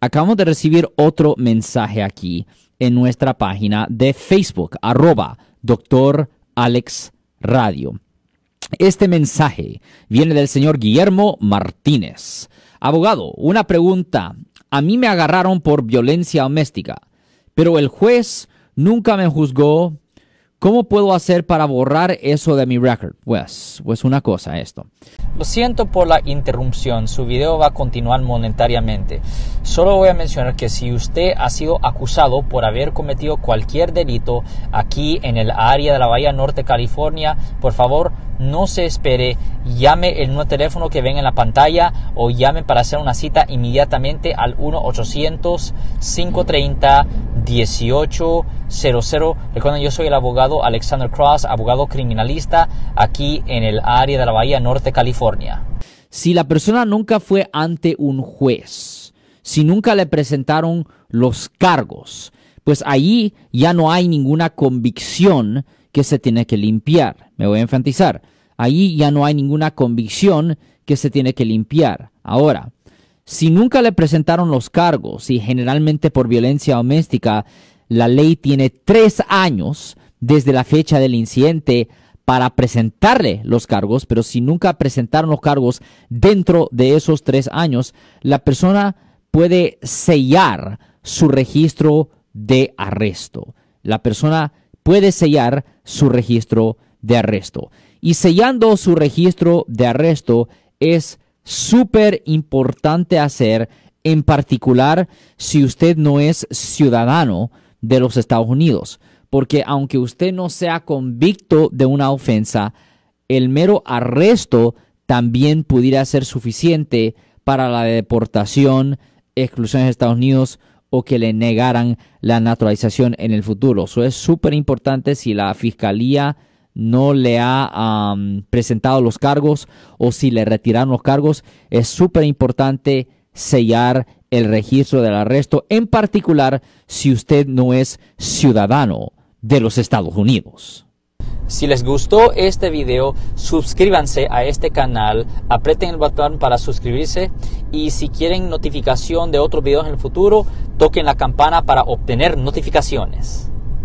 Acabamos de recibir otro mensaje aquí en nuestra página de Facebook, arroba doctor Alex Radio. Este mensaje viene del señor Guillermo Martínez. Abogado, una pregunta. A mí me agarraron por violencia doméstica, pero el juez nunca me juzgó ¿Cómo puedo hacer para borrar eso de mi record? Pues, pues una cosa esto. Lo siento por la interrupción, su video va a continuar monetariamente. Solo voy a mencionar que si usted ha sido acusado por haber cometido cualquier delito aquí en el área de la Bahía Norte, California, por favor no se espere, llame el nuevo teléfono que ven en la pantalla o llame para hacer una cita inmediatamente al 1-800-530-1800. Recuerden, yo soy el abogado Alexander Cross, abogado criminalista aquí en el área de la Bahía Norte, California. Si la persona nunca fue ante un juez, si nunca le presentaron los cargos, pues allí ya no hay ninguna convicción que se tiene que limpiar. Me voy a enfatizar. Allí ya no hay ninguna convicción que se tiene que limpiar. Ahora, si nunca le presentaron los cargos y generalmente por violencia doméstica, la ley tiene tres años desde la fecha del incidente para presentarle los cargos, pero si nunca presentaron los cargos dentro de esos tres años, la persona puede sellar su registro de arresto. La persona puede sellar su registro de arresto. Y sellando su registro de arresto es súper importante hacer, en particular si usted no es ciudadano de los Estados Unidos. Porque aunque usted no sea convicto de una ofensa, el mero arresto también pudiera ser suficiente para la deportación, exclusión de Estados Unidos o que le negaran la naturalización en el futuro. Eso es súper importante si la fiscalía no le ha presentado los cargos o si le retiraron los cargos. Es súper importante sellar el registro del arresto, en particular si usted no es ciudadano de los Estados Unidos. Si les gustó este video, suscríbanse a este canal, aprieten el botón para suscribirse y si quieren notificación de otros videos en el futuro, toquen la campana para obtener notificaciones.